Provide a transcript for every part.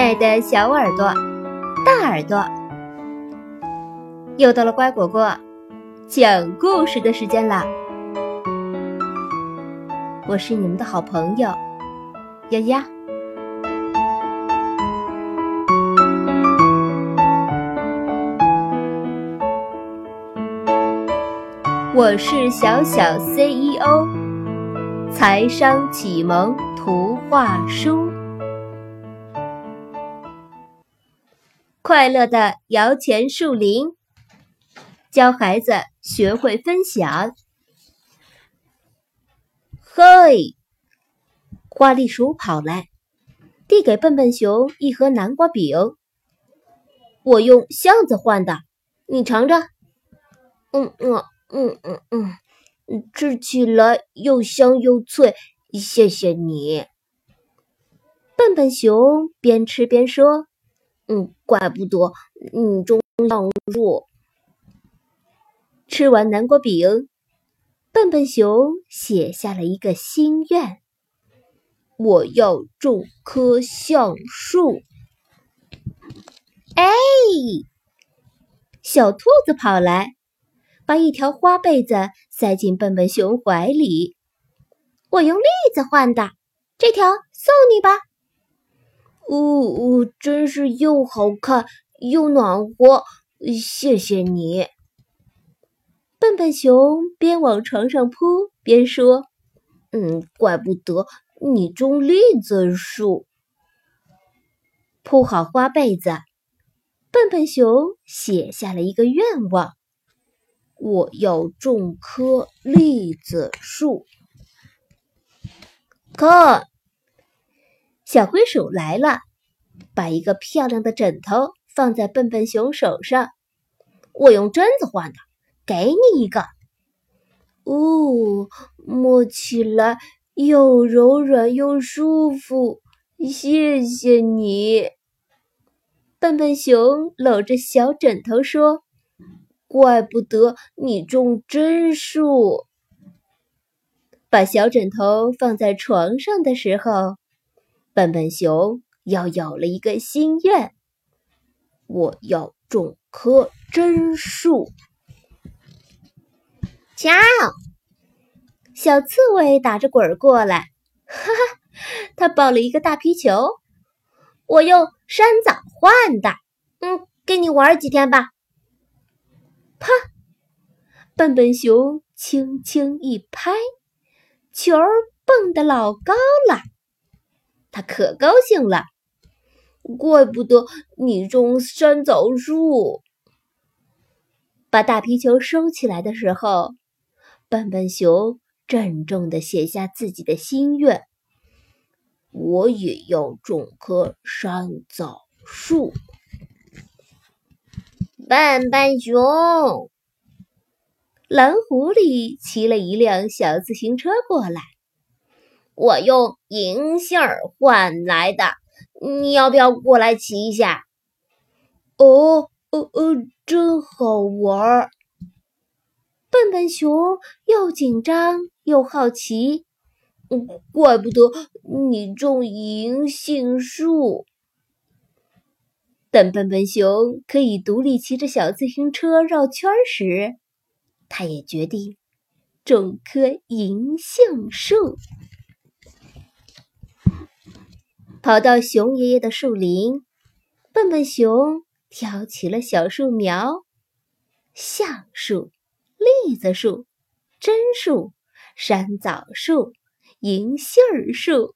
爱的小耳朵、大耳朵，又到了乖果果讲故事的时间了！我是你们的好朋友丫丫。我是小小 CEO，财商启蒙图画书。快乐的摇钱树林，教孩子学会分享。嘿，花栗鼠跑来，递给笨笨熊一盒南瓜饼。我用箱子换的，你尝尝。嗯嗯嗯嗯嗯，吃起来又香又脆，谢谢你。笨笨熊边吃边说。嗯，怪不得你种橡树。吃完南瓜饼，笨笨熊写下了一个心愿：我要种棵橡树。哎，小兔子跑来，把一条花被子塞进笨笨熊怀里。我用栗子换的，这条送你吧。哦，真是又好看又暖和，谢谢你。笨笨熊边往床上扑边说：“嗯，怪不得你种栗子树。”铺好花被子，笨笨熊写下了一个愿望：“我要种棵栗子树。”看。小灰鼠来了，把一个漂亮的枕头放在笨笨熊手上。我用榛子换的，给你一个。哦，摸起来又柔软又舒服，谢谢你。笨笨熊搂着小枕头说：“怪不得你种榛树。”把小枕头放在床上的时候。笨笨熊要有了一个心愿，我要种棵榛树。瞧，小刺猬打着滚儿过来，哈哈，他抱了一个大皮球。我用山枣换的，嗯，跟你玩几天吧。啪！笨笨熊轻轻一拍，球儿蹦得老高了。他可高兴了，怪不得你种山枣树。把大皮球收起来的时候，笨笨熊郑重地写下自己的心愿：“我也要种棵山枣树。”笨笨熊，蓝狐狸骑了一辆小自行车过来。我用银杏换来的，你要不要过来骑一下？哦，哦哦，真好玩儿！笨笨熊又紧张又好奇，怪不得你种银杏树。等笨笨熊可以独立骑着小自行车绕圈时，他也决定种棵银杏树。跑到熊爷爷的树林，笨笨熊挑起了小树苗：橡树、栗子树、榛树、山枣树、银杏儿树。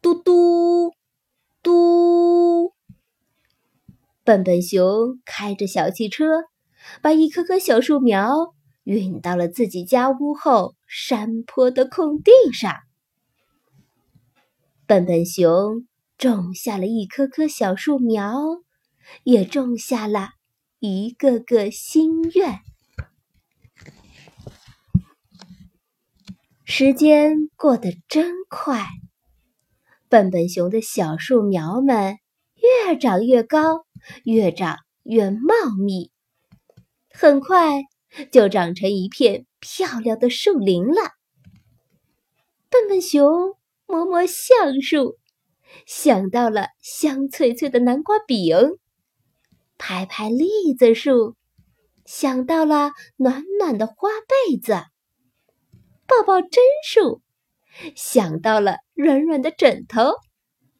嘟嘟嘟，笨笨熊开着小汽车，把一棵棵小树苗运到了自己家屋后山坡的空地上。笨笨熊种下了一棵棵小树苗，也种下了一个个心愿。时间过得真快，笨笨熊的小树苗们越长越高，越长越茂密，很快就长成一片漂亮的树林了。笨笨熊。摸摸橡树，想到了香脆脆的南瓜饼；拍拍栗子树，想到了暖暖的花被子；抱抱榛树，想到了软软的枕头。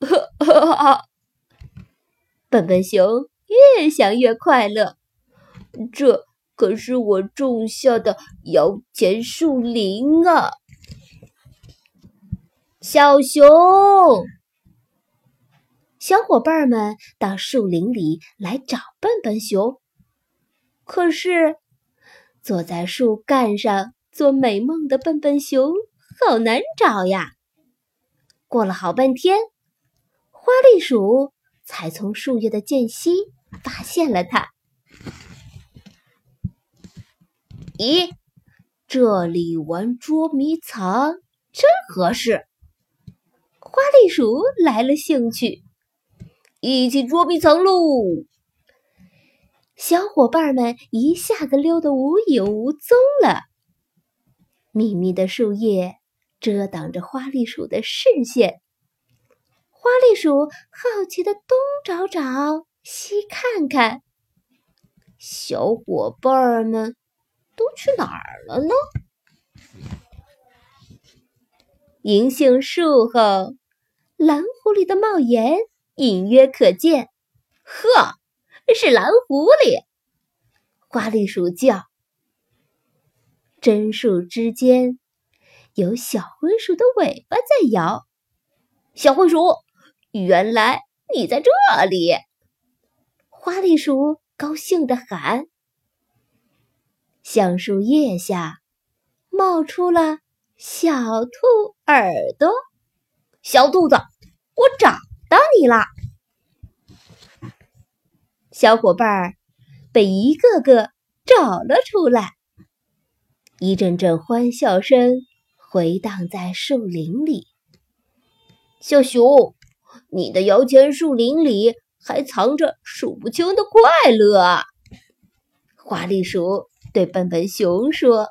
笨笨熊越想越快乐，这可是我种下的摇钱树林啊！小熊，小伙伴们到树林里来找笨笨熊，可是坐在树干上做美梦的笨笨熊好难找呀！过了好半天，花栗鼠。才从树叶的间隙发现了它。咦，这里玩捉迷藏真合适。花栗鼠来了兴趣，一起捉迷藏喽！小伙伴们一下子溜得无影无踪了。密密的树叶遮挡着花栗鼠的视线。花栗鼠好奇的东找找，西看看，小伙伴们都去哪儿了呢？银杏树后，蓝狐狸的帽檐隐约可见。呵，是蓝狐狸！花栗鼠叫。榛树之间，有小灰鼠的尾巴在摇。小灰鼠。原来你在这里！花栗鼠高兴地喊。橡树叶下冒出了小兔耳朵。小兔子，我找到你啦！小伙伴儿被一个个找了出来。一阵阵欢笑声回荡在树林里。小熊。你的摇钱树林里还藏着数不清的快乐。花栗鼠对笨笨熊说：“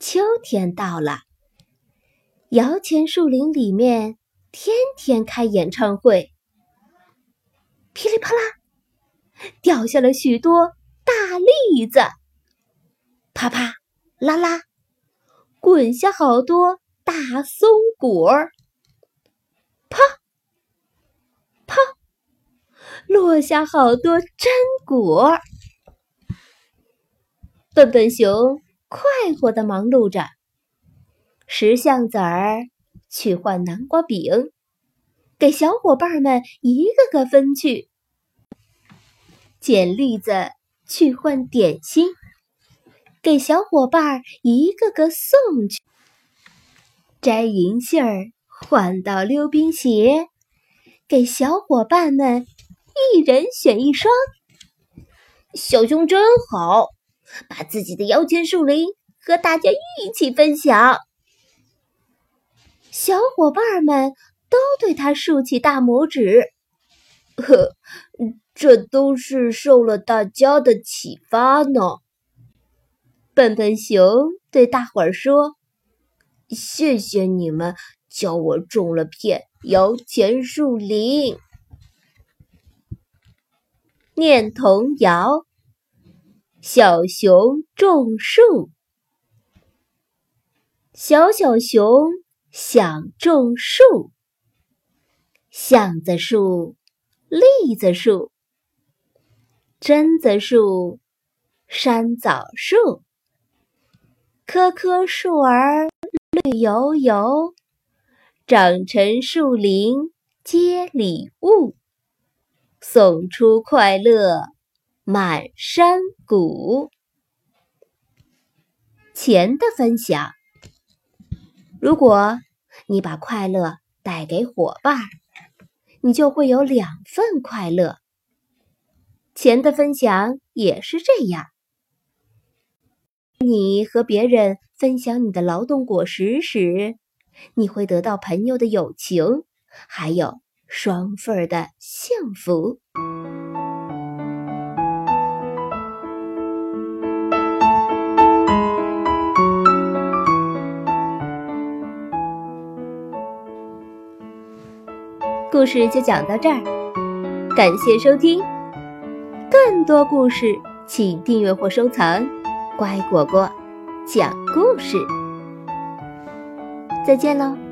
秋天到了，摇钱树林里面天天开演唱会，噼里啪啦掉下了许多大栗子，啪啪啦啦滚下好多。”大松果儿，啪啪落下好多榛果。笨笨熊快活的忙碌着，拾橡子儿去换南瓜饼，给小伙伴们一个个分去；捡栗子去换点心，给小伙伴一个个送去。摘银杏儿换到溜冰鞋，给小伙伴们一人选一双。小熊真好，把自己的摇钱树林和大家一起分享。小伙伴们都对他竖起大拇指。呵，这都是受了大家的启发呢。笨笨熊对大伙儿说。谢谢你们教我种了片摇钱树林。念童谣：小熊种树，小小熊想种树。橡子树、栗子树、榛子树、山枣树，棵棵树儿。绿油油，长成树林接礼物，送出快乐满山谷。钱的分享，如果你把快乐带给伙伴，你就会有两份快乐。钱的分享也是这样。你和别人分享你的劳动果实时，你会得到朋友的友情，还有双份的幸福。故事就讲到这儿，感谢收听。更多故事，请订阅或收藏。乖果果讲故事，再见喽。